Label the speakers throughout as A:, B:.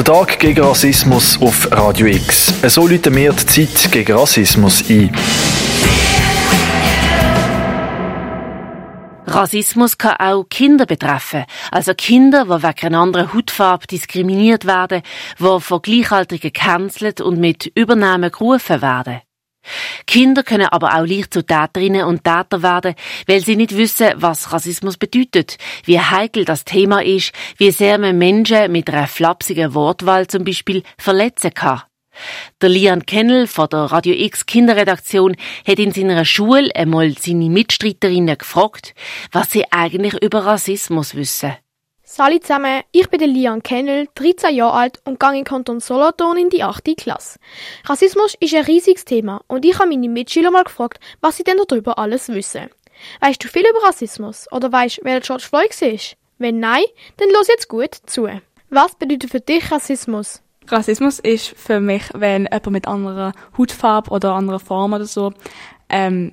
A: Der Tag gegen Rassismus auf Radio X. So läuten wir die Zeit gegen Rassismus ein.
B: Rassismus kann auch Kinder betreffen. Also Kinder, die wegen einer anderen Hautfarbe diskriminiert werden, die von Gleichaltrigen gecancelt und mit Übernahmen gerufen werden. Kinder können aber auch leicht zu Täterinnen und Täter werden, weil sie nicht wissen, was Rassismus bedeutet, wie heikel das Thema ist, wie sehr man Menschen mit einer flapsigen Wortwahl zum Beispiel verletzen kann. Der Lian Kennel von der Radio X Kinderredaktion hat in seiner Schule einmal seine Mitstreiterinnen gefragt, was sie eigentlich über Rassismus wissen.
C: Salut zusammen, ich bin Lian Kennel, 13 Jahre alt und gehe in Kanton Solothurn in die 8. Klasse. Rassismus ist ein riesiges Thema und ich habe meine Mitschüler mal gefragt, was sie denn darüber alles wissen. Weißt du viel über Rassismus oder weißt, wer George Floyd ist? Wenn nein, dann los jetzt gut zu. Was bedeutet für dich Rassismus?
D: Rassismus ist für mich, wenn jemand mit anderer Hautfarbe oder anderer Form oder so ähm,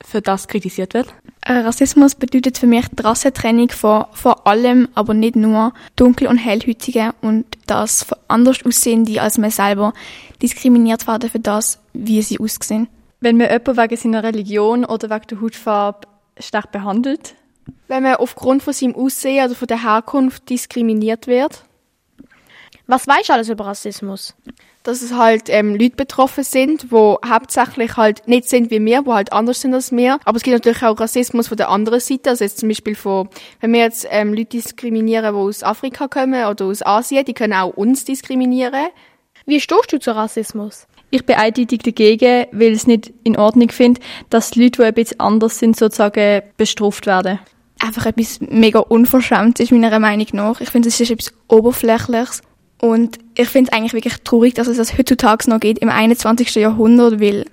D: für das kritisiert wird.
E: Äh, Rassismus bedeutet für mich die Rassentrennung von vor allem, aber nicht nur dunkel- und hellhäutigen und das von anders aussehende als man selber diskriminiert werden für das, wie sie aussehen.
F: Wenn man jemanden wegen seiner Religion oder wegen der Hautfarbe stark behandelt.
C: Wenn man aufgrund von seinem Aussehen oder von der Herkunft diskriminiert wird. Was weißt du alles über Rassismus?
G: dass es halt ähm, Leute betroffen sind, wo hauptsächlich halt nicht sind wie wir, wo halt anders sind als wir. Aber es gibt natürlich auch Rassismus von der anderen Seite, also jetzt zum Beispiel von, wenn wir jetzt ähm, Leute diskriminieren, die aus Afrika kommen oder aus Asien, die können auch uns diskriminieren.
C: Wie stehst du zu Rassismus?
F: Ich bin eindeutig dagegen, weil ich es nicht in Ordnung finde, dass Leute, die ein bisschen anders sind, sozusagen bestraft werden.
E: Einfach etwas mega unverschämt ist meiner Meinung nach. Ich finde, es ist etwas Oberflächliches und ich finde es eigentlich wirklich traurig, dass es das heutzutage noch geht im 21. Jahrhundert, weil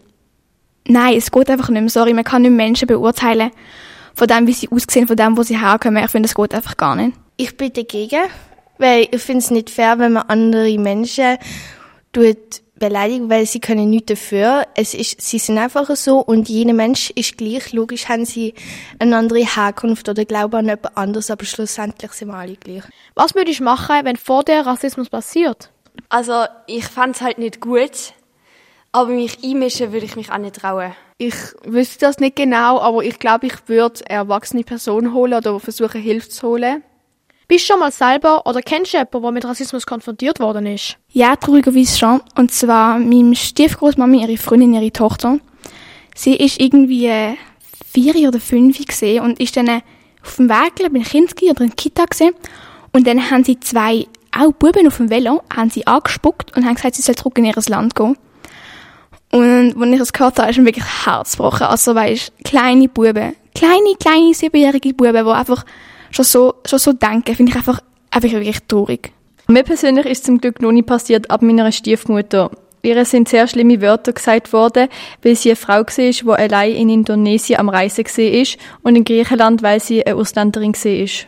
E: nein, es geht einfach nicht mehr. Sorry, man kann nicht Menschen beurteilen von dem, wie sie aussehen, von dem, wo sie herkommen. Ich finde, es geht einfach gar nicht.
H: Ich bin dagegen, weil ich finde es nicht fair, wenn man andere Menschen tut beleidigen, weil sie können nichts dafür. Es ist, sie sind einfach so und jeder Mensch ist gleich. Logisch haben sie eine andere Herkunft oder glauben an jemand anderes, aber schlussendlich sind wir alle gleich.
C: Was würdest du machen, wenn vor dir Rassismus passiert?
I: Also, ich fände es halt nicht gut, aber mich einmischen würde ich mich auch nicht trauen.
G: Ich wüsste das nicht genau, aber ich glaube, ich würde eine erwachsene Person holen oder versuchen, Hilfe zu holen.
C: Bist du schon mal selber oder kennst du jemanden, der mit Rassismus konfrontiert worden ist?
E: Ja, traurigerweise schon. Und zwar meine Stiefgroßmami, ihre Freundin, ihre Tochter. Sie ist irgendwie äh, vier oder fünf gesehen und ist dann äh, auf dem Weg, glaube ich, in Kinski oder in Kita gesehen. Und dann haben sie zwei, auch Buben auf dem Velo, haben sie angespuckt und haben gesagt, sie soll zurück in ihr Land gehen. Und als ich das gehört habe, ist mir wirklich Herz gebrochen. Also, weißt, kleine Buben, kleine, kleine, siebenjährige Buben, die einfach schon so, schon so denken, finde ich einfach, einfach wirklich traurig.
F: Mir persönlich ist zum Glück noch nie passiert, ab meiner Stiefmutter. Ihr sind sehr schlimme Wörter gesagt worden, weil sie eine Frau war, die allein in Indonesien am Reisen war und in Griechenland, weil sie eine Ausländerin war.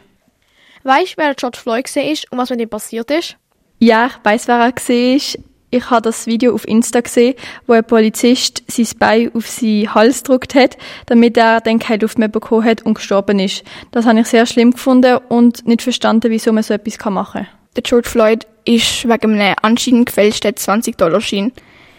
C: Weißt du, wer George Floyd war und was mit ihm passiert ist?
F: Ja, ich weiss, wer er war. Ich habe das Video auf Insta gesehen, wo ein Polizist sein Bein auf seinen Hals gedrückt hat, damit er dann keine Luft mehr bekommen hat und gestorben ist. Das habe ich sehr schlimm gefunden und nicht verstanden, wieso man so etwas machen kann.
E: Der George Floyd ist wegen einem anscheinend gefälschten 20-Dollar-Schein,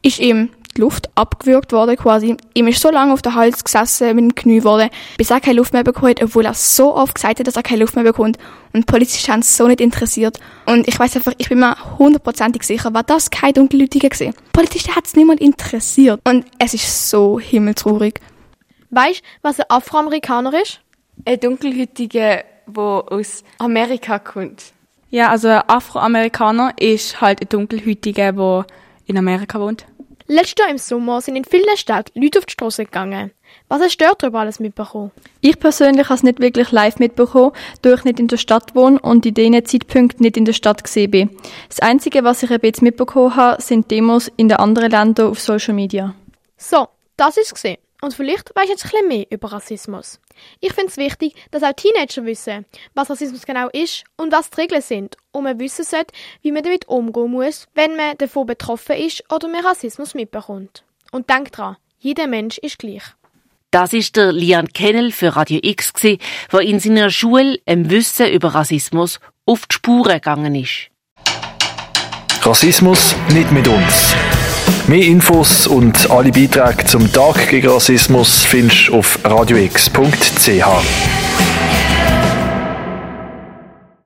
E: ist ihm die Luft abgewürgt worden quasi. Ihm ist so lange auf der Hals gesessen mit dem Knie worden, bis er keine Luft mehr bekommen hat, obwohl er so oft gesagt hat, dass er keine Luft mehr bekommt. Und die Polizisten haben es so nicht interessiert. Und ich weiß einfach, ich bin mir hundertprozentig sicher, war das kein Dunkelhäutiger gewesen. Die Polizisten hat es niemand interessiert. Und es ist so himmeltraurig.
C: Weißt du, was ein Afroamerikaner ist?
I: Ein Dunkelhäutiger, der aus Amerika kommt.
D: Ja, also ein Afroamerikaner ist halt ein Dunkelhäutiger, der in Amerika wohnt.
C: Letztes Jahr im Sommer sind in vielen Städten Leute auf die Straße gegangen. Was hast du darüber alles mitbekommen?
F: Ich persönlich habe es nicht wirklich live mitbekommen, da ich nicht in der Stadt wohne und in diesen Zeitpunkten nicht in der Stadt gesehen bin. Das Einzige, was ich bisschen mitbekommen habe, sind Demos in den anderen Ländern auf Social Media.
C: So, das ist gesehen. Und vielleicht weißt du jetzt ein bisschen mehr über Rassismus. Ich finde es wichtig, dass auch Teenager wissen, was Rassismus genau ist und was die Regeln sind und man wissen sollte, wie man damit umgehen muss, wenn man davon betroffen ist oder man Rassismus mitbekommt. Und denk dran, jeder Mensch ist gleich.
B: Das ist der Lian Kennel für Radio X, der in seiner Schule im Wissen über Rassismus auf die Spuren gegangen ist.
A: Rassismus nicht mit uns. Mehr Infos und alle Beiträge zum Tag gegen Rassismus findest du auf radiox.ch.